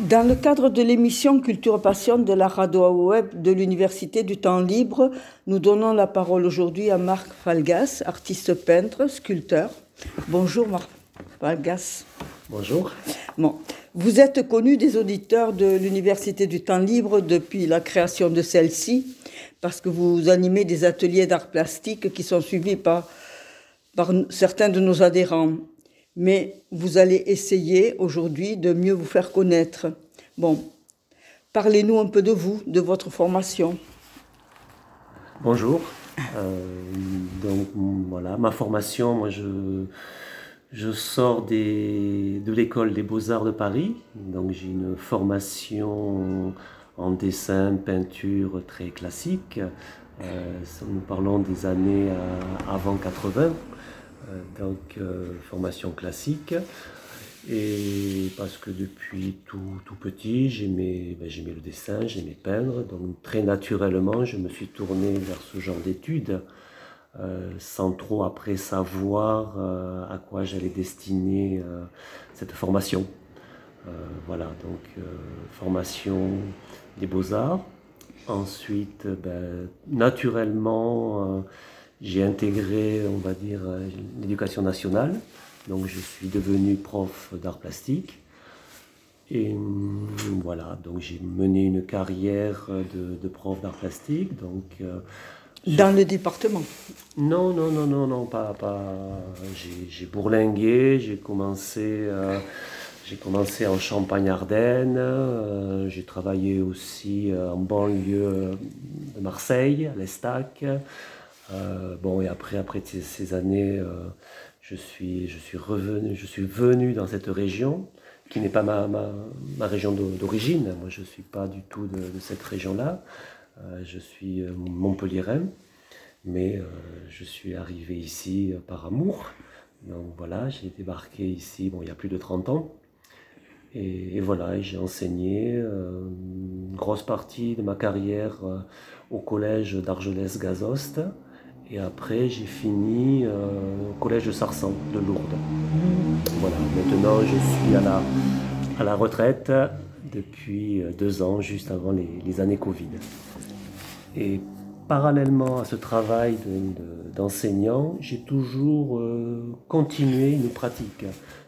Dans le cadre de l'émission Culture Passion de la radio web de l'Université du Temps Libre, nous donnons la parole aujourd'hui à Marc Falgas, artiste peintre, sculpteur. Bonjour Marc Falgas. Bonjour. Bon. Vous êtes connu des auditeurs de l'Université du Temps Libre depuis la création de celle-ci, parce que vous animez des ateliers d'art plastique qui sont suivis par, par certains de nos adhérents mais vous allez essayer aujourd'hui de mieux vous faire connaître. Bon, parlez-nous un peu de vous, de votre formation. Bonjour. Euh, donc voilà, ma formation, moi je, je sors des, de l'école des beaux-arts de Paris. Donc j'ai une formation en dessin, peinture très classique. Euh, nous parlons des années euh, avant 80. Euh, donc euh, formation classique. Et parce que depuis tout, tout petit, j'aimais ben, le dessin, j'aimais peindre. Donc très naturellement, je me suis tourné vers ce genre d'études. Euh, sans trop après savoir à quoi j'allais destiner cette formation. voilà, donc formation des beaux-arts. Ensuite, ben, naturellement, j'ai intégré, on va dire, euh, l'éducation nationale. Donc je suis devenu prof d'art plastique. Et hum, voilà, donc j'ai mené une carrière de, prof d'art plastique. Donc, euh, Dans le département Non, non, non, non, non, pas. pas j'ai bourlingué, j'ai commencé. Euh, j'ai commencé en Champagne-Ardenne, j'ai travaillé aussi en banlieue de Marseille, à l'Estac. Euh, bon, et après, après ces, années, euh, je, suis, je, suis revenu, je suis venu dans cette région, qui n'est pas ma, ma, ma région d'origine. Moi, je ne suis pas du tout de, cette région-là. Euh, je suis montpelliérain, mais je suis arrivé ici par amour. Donc voilà, j'ai débarqué ici bon, il y a plus de 30 ans. Et, et voilà, j'ai enseigné une grosse partie de ma carrière au collège d'Argelès-Gazost. Et après, j'ai fini euh, au collège de Sarsan de Lourdes. Voilà, maintenant je suis à la, à la retraite depuis euh, deux ans, juste avant les, années Covid. Et parallèlement à ce travail d'enseignant, j'ai toujours euh, continué une pratique.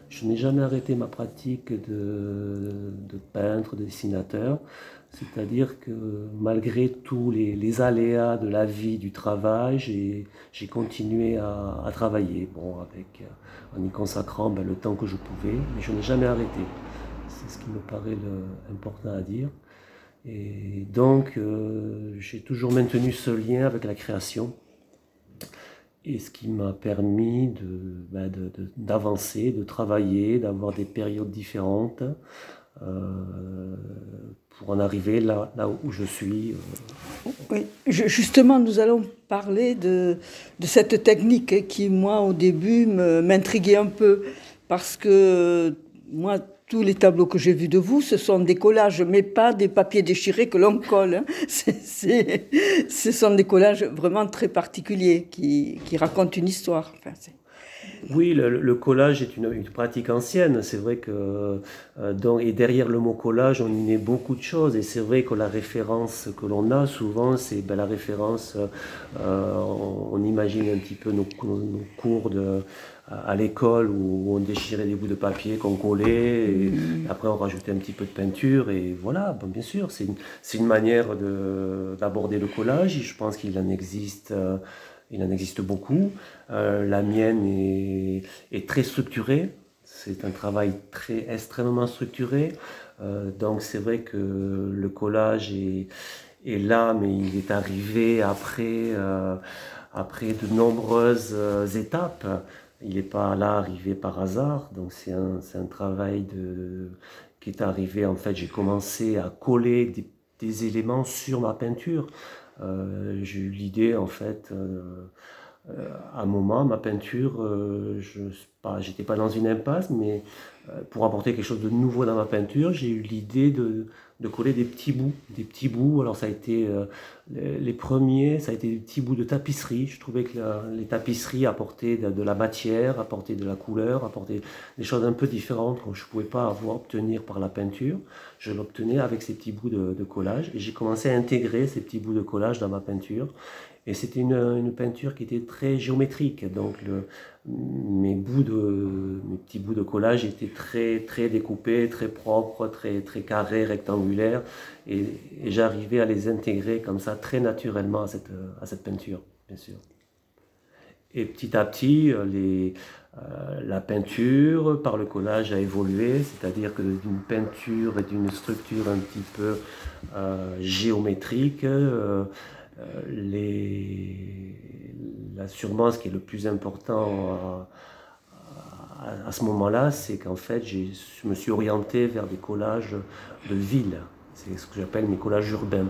Je n'ai jamais arrêté ma pratique de, de peintre, de dessinateur. C'est-à-dire que malgré tous les, aléas de la vie, du travail, j'ai continué à, travailler, bon, avec, euh, en y consacrant ben, le temps que je pouvais, mais je n'ai jamais arrêté. C'est ce qui me paraît important à dire. Et donc, euh, j'ai toujours maintenu ce lien avec la création, et ce qui m'a permis ben, d'avancer, de, de, travailler, d'avoir des périodes différentes. Euh, pour en arriver là, où je suis. Euh. Oui, justement, nous allons parler de, cette technique qui, moi, au début, m'intriguait un peu, parce que moi, tous les tableaux que j'ai vus de vous, ce sont des collages, mais pas des papiers déchirés que l'on colle. Hein. ce sont des collages vraiment très particuliers qui, qui racontent une histoire. Enfin, oui, le, collage est une, pratique ancienne. C'est vrai que euh, et derrière le mot collage, on y met beaucoup de choses. Et c'est vrai que la référence que l'on a souvent, c'est ben, la référence. Euh, on, imagine un petit peu nos, cours de, à l'école où on déchirait des bouts de papier qu'on collait. Et mm. après, on rajoutait un petit peu de peinture. Et voilà, bien sûr, c'est une, une, manière d'aborder le collage. je pense qu'il en existe. Il en existe beaucoup. Euh, la mienne est, très structurée. C'est un travail très extrêmement structuré. Euh, donc c'est vrai que le collage est, là, mais il est arrivé après, euh, après de nombreuses étapes. Il n'est pas là arrivé par hasard. Donc c'est un, un, travail qui est arrivé. En fait, j'ai commencé à coller des éléments sur ma peinture. Euh, j'ai eu l'idée, en fait, euh, à un moment, ma peinture, je pas, j'étais pas dans une impasse, mais euh, pour apporter quelque chose de nouveau dans ma peinture, j'ai eu l'idée de, de, coller des petits bouts, des petits bouts. Alors ça a été euh, les, premiers, ça a été des petits bouts de tapisserie. Je trouvais que les tapisseries apportaient de, la matière, apportaient de la couleur, apportaient des choses un peu différentes que je ne pouvais pas avoir obtenir par la peinture. Je l'obtenais avec ces petits bouts de, collage et j'ai commencé à intégrer ces petits bouts de collage dans ma peinture. Et c'était une, une, peinture qui était très géométrique. Donc le, mes, bouts de, mes petits bouts de collage étaient très, très découpés, très propres, très, très carrés, rectangulaires. Et, j'arrivais à les intégrer comme ça très naturellement à cette, à cette peinture, bien sûr. Et petit à petit, les, euh, la peinture par le collage a évolué, c'est-à-dire que d'une peinture et d'une structure un petit peu euh, géométrique, euh, euh, les, là, sûrement, ce qui est le plus important à, ce moment-là, c'est qu'en fait, je me suis orienté vers des collages de villes. C'est ce que j'appelle mes collages urbains.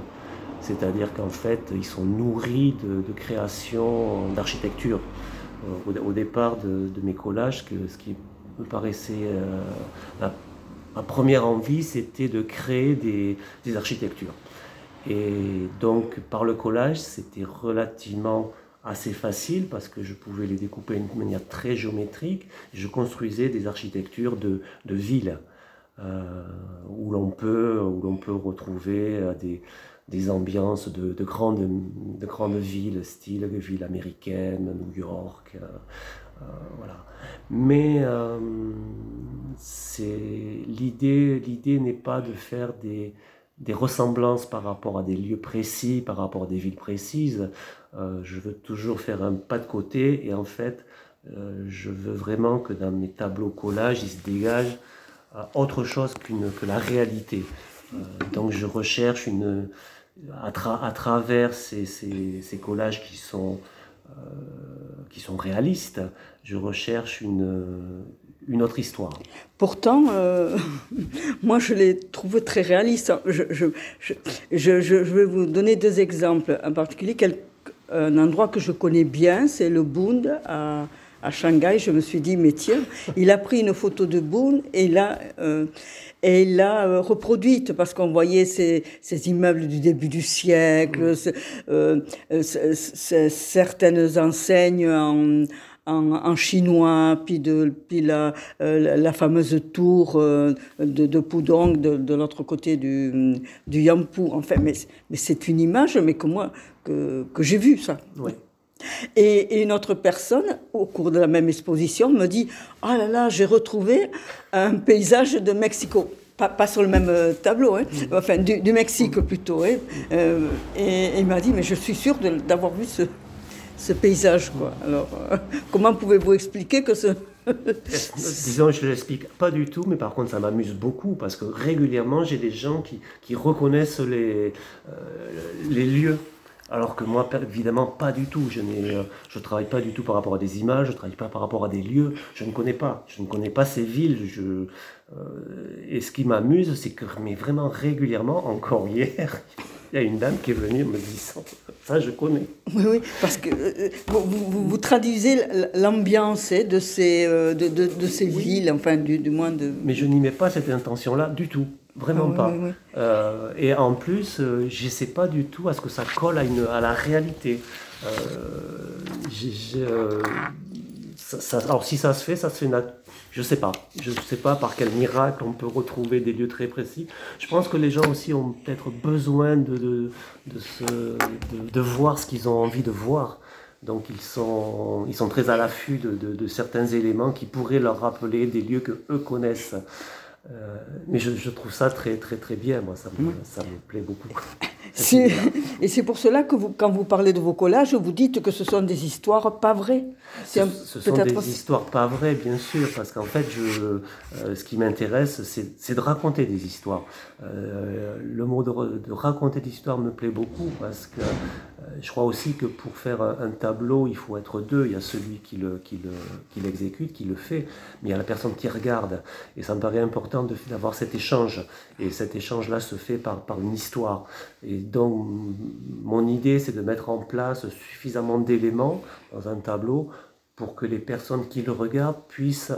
C'est-à-dire qu'en fait, ils sont nourris de, création d'architecture. Euh, au, départ de, mes collages, ce qui me paraissait euh, ma, première envie, c'était de créer des architectures. Et donc, par le collage, c'était relativement assez facile parce que je pouvais les découper d'une manière très géométrique. Je construisais des architectures de, de villes euh, où l'on peut, peut retrouver euh, des, des ambiances de, de, grandes, de grandes villes, style ville américaine, New York. Euh, voilà. Mais c'est l'idée n'est pas de faire des, des ressemblances par rapport à des lieux précis, par rapport à des villes précises. Euh, je veux toujours faire un pas de côté et en fait, euh, je veux vraiment que dans mes tableaux collages, il se dégage euh, autre chose qu'une, que la réalité. donc je recherche une, à, à travers ces, ces, ces, collages qui sont, qui sont réalistes, je recherche une, une autre histoire. Pourtant, euh, moi, je l'ai trouvé très réaliste. Je, je, je, je, vais vous donner deux exemples. En particulier, quel, un endroit que je connais bien, c'est le Bund à, à, Shanghai. Je me suis dit, mais tiens, il a pris une photo de Bund et l'a euh, et l'a euh, reproduite parce qu'on voyait ces, ces, immeubles du début du siècle, euh, certaines enseignes en en, chinois, puis, de, puis la, euh, la, fameuse tour euh, de, de Pudong de, l'autre côté du, du Yampu. Enfin, mais, mais c'est une image, mais que moi, que, que j'ai vue, ça. Oui. Et, une autre personne, au cours de la même exposition, me dit Ah là là, j'ai retrouvé un paysage de Mexico. Pas, pas, sur le même euh, tableau, hein. Mm. enfin du, du, Mexique plutôt. Hein. et, et, il m'a dit Mais je suis sûr d'avoir vu ce, ce paysage. Quoi. Alors, euh, comment pouvez-vous expliquer que ce... Disons, je ne l'explique pas du tout, mais par contre, ça m'amuse beaucoup parce que régulièrement, j'ai des gens qui, reconnaissent les, euh, les lieux. Alors que moi, évidemment, pas du tout. Je ne euh, travaille pas du tout par rapport à des images, je ne travaille pas par rapport à des lieux. Je ne connais pas. Je ne connais pas ces villes. Et ce qui m'amuse, c'est que mais vraiment régulièrement, encore hier, il y a une dame qui est venue me disant ça, je connais. Oui, oui, parce que euh, vous, vous, traduisez l'ambiance hein, de ces, euh, de, de, de, ces villes, enfin, du, du, moins de. Mais je n'y mets pas cette intention-là du tout. Vraiment ah pas. Euh, et en plus, je ne sais pas du tout à ce que ça colle à, une, à la réalité. ça, alors, si ça se fait, ça se fait je ne sais pas. Je sais pas par quel miracle on peut retrouver des lieux très précis. Je pense que les gens aussi ont peut-être besoin de, de, de, de, voir ce qu'ils ont envie de voir. Donc ils sont, ils sont très à l'affût de, certains éléments qui pourraient leur rappeler des lieux que eux connaissent. Euh, mais je, je, trouve ça très très très bien, moi ça me, ça me plaît beaucoup. Et c'est pour cela que vous, quand vous parlez de vos collages, vous dites que ce sont des histoires pas vraies. Ce, ce sont des histoires pas vraies, bien sûr, parce qu'en fait, je, euh, ce qui m'intéresse, c'est de raconter des histoires. Euh, le mot de, de, raconter des histoires me plaît beaucoup, parce que je crois aussi que pour faire un, tableau, il faut être deux. Il y a celui qui l'exécute, qui, le, qui, l'exécute, qui le fait, mais il y a la personne qui regarde. Et ça me paraît important d'avoir cet échange. Et cet échange-là se fait par, par une histoire. Et donc, mon idée, c'est de mettre en place suffisamment d'éléments dans un tableau pour que les personnes qui le regardent puissent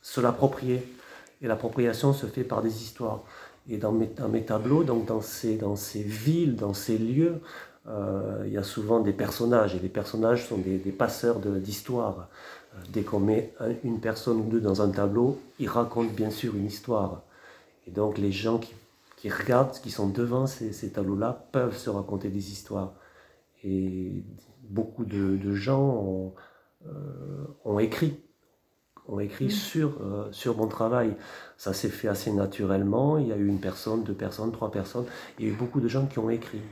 se l'approprier. Et l'appropriation se fait par des histoires. Et dans mes, mes tableaux, donc dans ces, dans ces villes, dans ces lieux, euh, il y a souvent des personnages. Et les personnages sont des, passeurs d'histoire. Dès qu'on met une personne ou deux dans un tableau, ils racontent bien sûr une histoire. Et donc les gens qui, qui regardent, qui sont devant ces, ces tableaux-là, peuvent se raconter des histoires. Et beaucoup de, de gens ont, euh, ont écrit ont écrit mm. sur, euh, sur mon travail. Ça s'est fait assez naturellement. Il y a eu une personne, deux personnes, trois personnes. Il y a eu beaucoup de gens qui ont écrit.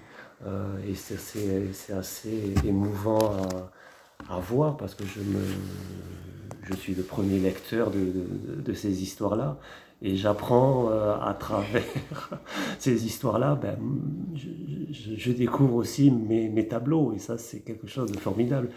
Euh, et c'est assez, émouvant à, à, voir parce que je, suis le premier lecteur de, de, ces histoires-là. Et j'apprends euh, à travers ces histoires-là, ben, je, découvre aussi mes, mes tableaux. Et ça, c'est quelque chose de formidable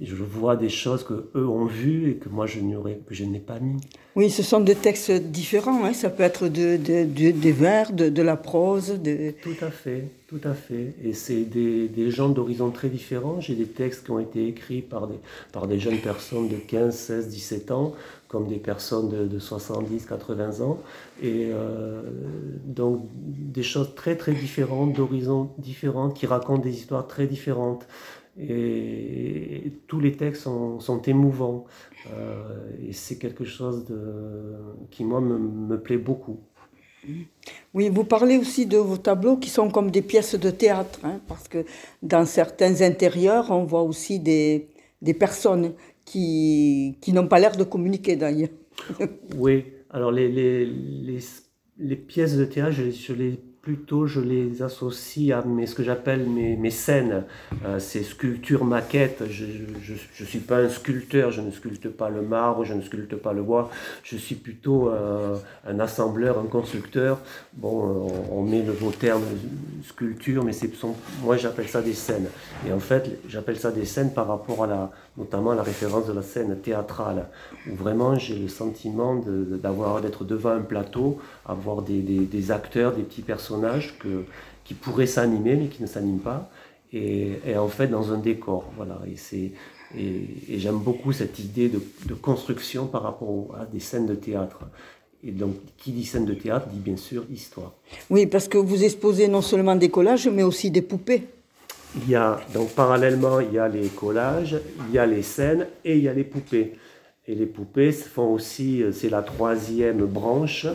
je vois des choses que eux ont vues et que moi je que je n'ai pas mis. Oui, ce sont des textes différents. Hein. Ça peut être de, de, des vers, de, la prose. Tout à fait, tout à fait. Et c'est des, des, gens d'horizons très différents. J'ai des textes qui ont été écrits par des, par des jeunes personnes de 15, 16, 17 ans, comme des personnes de, de 70, 80 ans. Et euh, donc des choses très très différentes, d'horizons différents, qui racontent des histoires très différentes et tous les textes sont, sont émouvants. Euh, et c'est quelque chose de, qui, moi, me, me, plaît beaucoup. Oui, vous parlez aussi de vos tableaux qui sont comme des pièces de théâtre, hein, parce que dans certains intérieurs, on voit aussi des, des personnes qui, qui n'ont pas l'air de communiquer d'ailleurs. oui, alors les, les, les, les, pièces de théâtre, je, je les plutôt je les associe à mes, ce que j'appelle mes, mes, scènes, euh, ces sculptures maquettes. Je ne suis pas un sculpteur, je ne sculpte pas le marbre, je ne sculpte pas le bois, je suis plutôt euh, un assembleur, un constructeur. Bon, on, met le mot terme sculpture, mais c'est moi j'appelle ça des scènes. Et en fait, j'appelle ça des scènes par rapport à la, notamment la référence de la scène théâtrale, où vraiment j'ai le sentiment d'avoir d'être devant un plateau, avoir des, acteurs, des petits personnages que, qui pourraient s'animer mais qui ne s'animent pas. Et, en fait dans un décor. Voilà. Et, c'est, et, j'aime beaucoup cette idée de, construction par rapport à des scènes de théâtre. Et donc, qui dit scène de théâtre dit bien sûr histoire. Oui, parce que vous exposez non seulement des collages, mais aussi des poupées. Il y a, donc parallèlement, il y a les collages, il y a les scènes et il y a les poupées. Et les poupées font aussi, euh, c'est la troisième branche,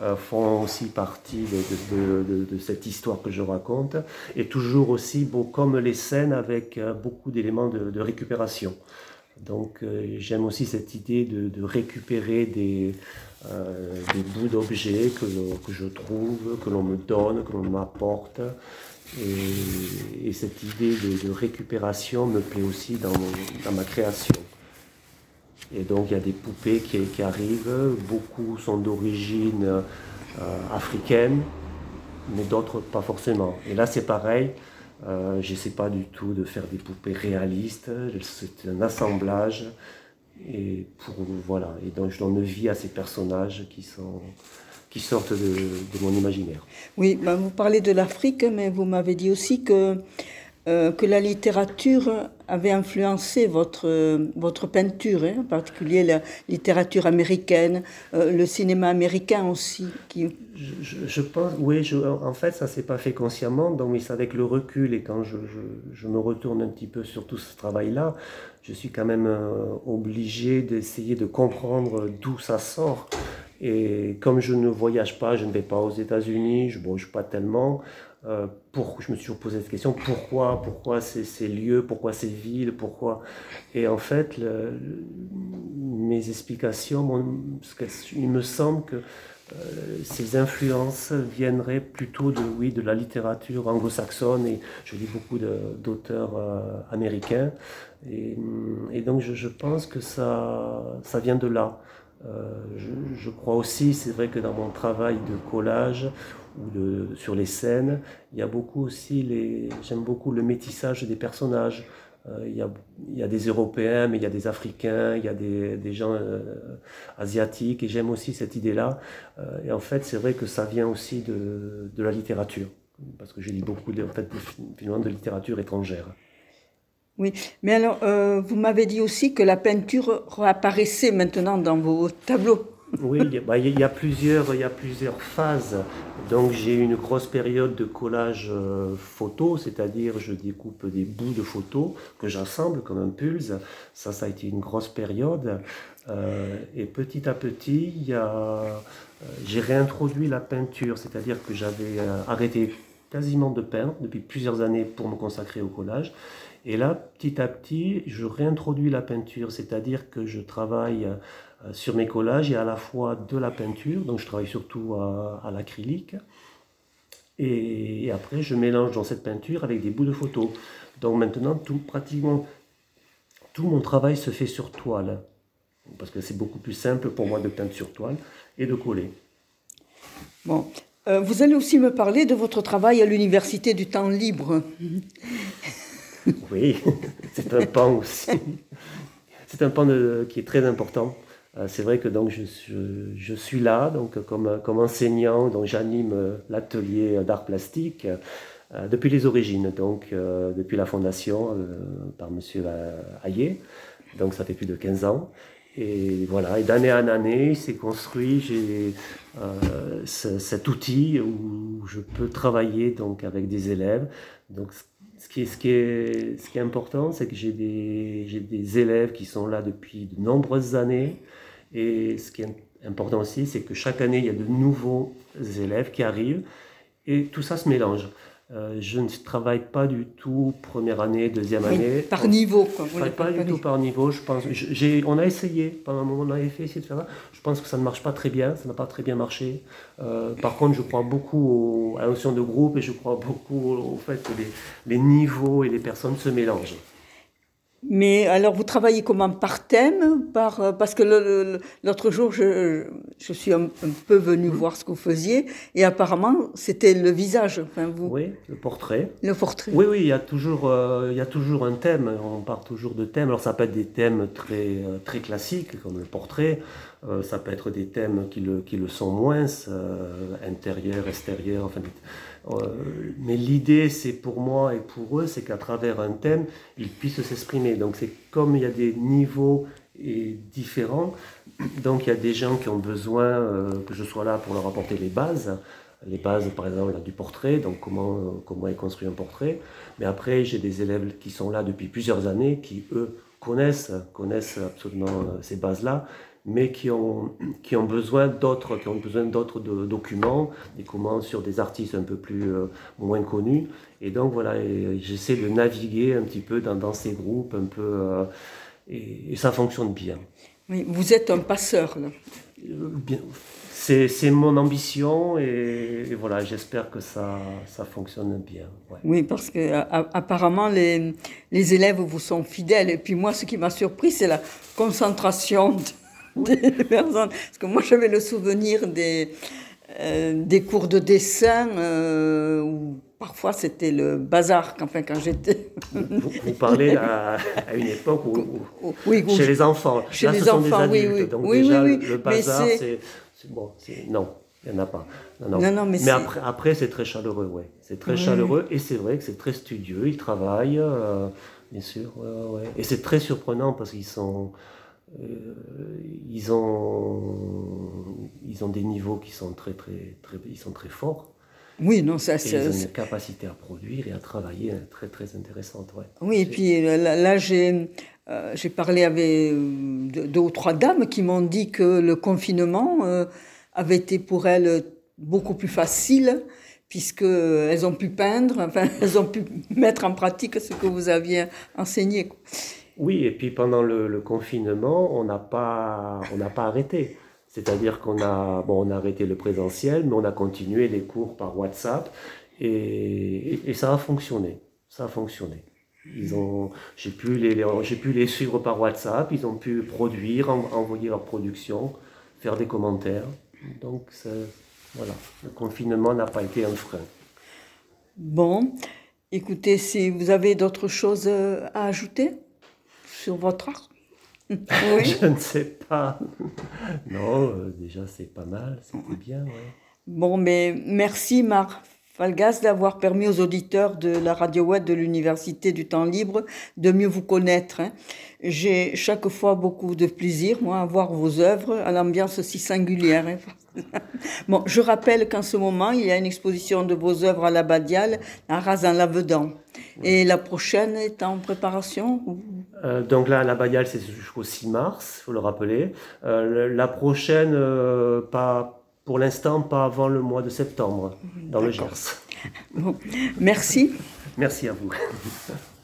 euh, font aussi partie de, cette histoire que je raconte, et toujours aussi, bon, comme les scènes, avec euh, beaucoup d'éléments de, récupération. Donc j'aime aussi cette idée de, récupérer des, des bouts d'objets que, que, je trouve, que l'on me donne, que l'on m'apporte. Et, et, cette idée de, récupération me plaît aussi dans, ma création. Et donc il y a des poupées qui, arrivent, beaucoup sont d'origine euh, africaine, mais d'autres pas forcément. Et là c'est pareil, euh, je sais pas du tout de faire des poupées réalistes, c'est un assemblage. Et pour, voilà. et donc je donne vie à ces personnages qui, sont, qui sortent de, de mon imaginaire. Oui, ben vous parlez de l'Afrique, mais vous m'avez dit aussi que euh, que la littérature avait influencé votre, votre peinture, hein, en particulier la littérature américaine, euh, le cinéma américain aussi. Qui... Je, pense, oui, je, en fait, ça s'est pas fait consciemment, donc c'est avec le recul et quand je, je, me retourne un petit peu sur tout ce travail-là, je suis quand même euh, obligé d'essayer de comprendre d'où ça sort. Et comme je ne voyage pas, je ne vais pas aux États-Unis, je ne bouge pas tellement, euh, je me suis toujours posé cette question, pourquoi, pourquoi ces, lieux, pourquoi ces villes, pourquoi... Et en fait, mes explications, il me semble que euh, ces influences viendraient plutôt de, oui, de la littérature anglo-saxonne et je lis beaucoup d'auteurs euh, américains et, et donc je, je, pense que ça, ça vient de là. Euh, je, crois aussi, c'est vrai que dans mon travail de collage ou sur les scènes, il y a beaucoup aussi les, j'aime beaucoup le métissage des personnages. Euh, il, y a, des Européens, mais il y a des Africains, il y a des, gens euh, asiatiques, et j'aime aussi cette idée-là. Et en fait, c'est vrai que ça vient aussi de, la littérature, parce que je lis beaucoup de, en fait, de littérature étrangère. Oui, mais alors, euh, vous m'avez dit aussi que la peinture réapparaissait maintenant dans vos tableaux. Oui, il y, a, plusieurs, phases. Donc j'ai une grosse période de collage euh, photo, c'est-à-dire je découpe des bouts de photos que j'assemble comme un pulse. Ça, ça a été une grosse période. Euh, et petit à petit, j'ai réintroduit la peinture, c'est-à-dire que j'avais arrêté quasiment de peindre depuis plusieurs années pour me consacrer au collage. Et là, petit à petit, je réintroduis la peinture, c'est-à-dire que je travaille euh, sur mes collages, a à la fois de la peinture, donc je travaille surtout à, l'acrylique, et, et après je mélange dans cette peinture avec des bouts de photos. Donc maintenant, tout, pratiquement tout mon travail se fait sur toile, parce que c'est beaucoup plus simple pour moi de peindre sur toile et de coller. Bon, vous allez aussi me parler de votre travail à l'Université du temps libre. Oui, c'est un pan aussi. C'est un pan qui est très important. Euh, C'est vrai que donc je, suis là donc comme, enseignant, donc j'anime euh, l'atelier d'art plastique euh, depuis les origines, donc euh, depuis la fondation euh, par Monsieur euh, Hayet. Donc ça fait plus de 15 ans. Et voilà, et d'année en année, s'est construit, j'ai euh, ce- cet outil où je peux travailler donc avec des élèves. Donc ce qui est, ce qui est, ce qui est important, c'est que j'ai des, j'ai des élèves qui sont là depuis de nombreuses années. Et ce qui est important aussi, c'est que chaque année, il y a de nouveaux élèves qui arrivent et tout ça se mélange. Euh, je ne travaille pas du tout première année, deuxième Oui, année. par niveau, quoi. Je Vous travaille pas du tout par niveau. Je pense, j'ai, on a essayé, pendant un moment, on a essayé de faire ça. Je pense que ça ne marche pas très bien, ça n'a pas très bien marché. Euh, par contre, je crois beaucoup au- à la notion de groupe et je crois beaucoup au, au fait que les, les niveaux et les personnes se mélangent. Mais alors, vous travaillez comment Par thème par, euh, Parce que l'autre jour, je, je suis un, un peu venue voir ce que vous faisiez, et apparemment, c'était le visage, enfin, vous, Oui, le portrait. le portrait. Oui, oui, il y a toujours, euh, il y a toujours un thème. On part toujours de thèmes. Alors ça peut être des thèmes très, euh, très classiques comme le portrait. Euh, ça peut être des thèmes qui le, qui le sont moins, euh, intérieur, extérieur. Enfin, euh, mais l'idée, c'est pour moi et pour eux, c'est qu'à travers un thème, ils puissent s'exprimer. Donc c'est comme il y a des niveaux et différents. Donc il y a des gens qui ont besoin euh, que je sois là pour leur apporter les bases les bases, par exemple, là, du portrait, donc comment, euh, comment est construit un portrait. Mais après, j'ai des élèves qui sont là depuis plusieurs années, qui, eux, connaissent, connaissent absolument ces bases-là, mais qui ont, qui ont besoin d'autres, qui ont besoin d'autres de- documents, des commandes sur des artistes un peu plus euh, moins connus. Et donc, voilà, et j'essaie de naviguer un petit peu dans, dans ces groupes, un peu, euh, et, et ça fonctionne bien. Oui, vous êtes un passeur, là. Euh, bien. C'est, c'est mon ambition et, et voilà, j'espère que ça, ça fonctionne bien. ouais. Oui, parce que a- apparemment les, les élèves vous sont fidèles. Et puis moi, ce qui m'a surpris, c'est la concentration des personnes. Parce que moi, j'avais le souvenir des, euh, des cours de dessin euh, où parfois c'était le bazar. Enfin, quand j'étais. Vous, vous parlez à, à une époque où, où- Oui, où chez je- les enfants. chez Là, les ce sont enfants, des oui, adultes. oui. Donc Oui, déjà, oui, le- oui. le Mais bazar, c'est- bon. non, il n'y en a pas. Non, non. Non, non, mais après, après, c'est très chaleureux, ouais. C'est très Oui. chaleureux et c'est vrai que c'est très studieux. Ils travaillent, euh, bien sûr. ouais, ouais, ouais. Et c'est très surprenant parce qu'ils sont. Euh, ils ont, ils ont des niveaux qui sont très, très, très, ils sont très forts. Oui, non, ça, Et ils ont c'est. une capacité à produire et à travailler euh, très très intéressante. Ouais. Oui, et puis euh, là, là, j'ai euh, parlé avec deux, deux ou trois dames qui m'ont dit que le confinement euh, avait été pour elles beaucoup plus facile puisqu'elles ont pu peindre, enfin, elles ont pu mettre en pratique ce que vous aviez enseigné. Oui, et puis pendant le, confinement, on n'a pas, on n'a pas arrêté. C'est-à-dire qu'on a, bon, on a arrêté le présentiel, mais on a continué les cours par WhatsApp et, ça a fonctionné. Ça a fonctionné. Ils ont, j'ai pu les, j'ai pu les suivre par WhatsApp. Ils ont pu produire, en- envoyer leur production, faire des commentaires. Donc voilà, le confinement n'a pas été un frein. Bon, écoutez, si vous avez d'autres choses euh, à ajouter? Sur votre art Oui. Je ne sais pas. Non, euh, déjà c'est pas mal, c'était bien. Ouais. Bon, mais merci Marc Falgas d'avoir permis aux auditeurs de la radio web de l'Université du Temps Libre de mieux vous connaître. hein. J'ai chaque fois beaucoup de plaisir, moi, à voir vos œuvres à l'ambiance si singulière. hein. Bon, je rappelle qu'en ce moment, il y a une exposition de vos œuvres à l'Abbadiale, à Razan-Lavedan. Et la prochaine est en préparation Euh, donc là, la Bayal, c'est jusqu'au 6 mars, il faut le rappeler. Euh, la prochaine, euh, pas, pour l'instant, pas avant le mois de septembre, dans le. Gers. Bon, Merci. Merci à vous.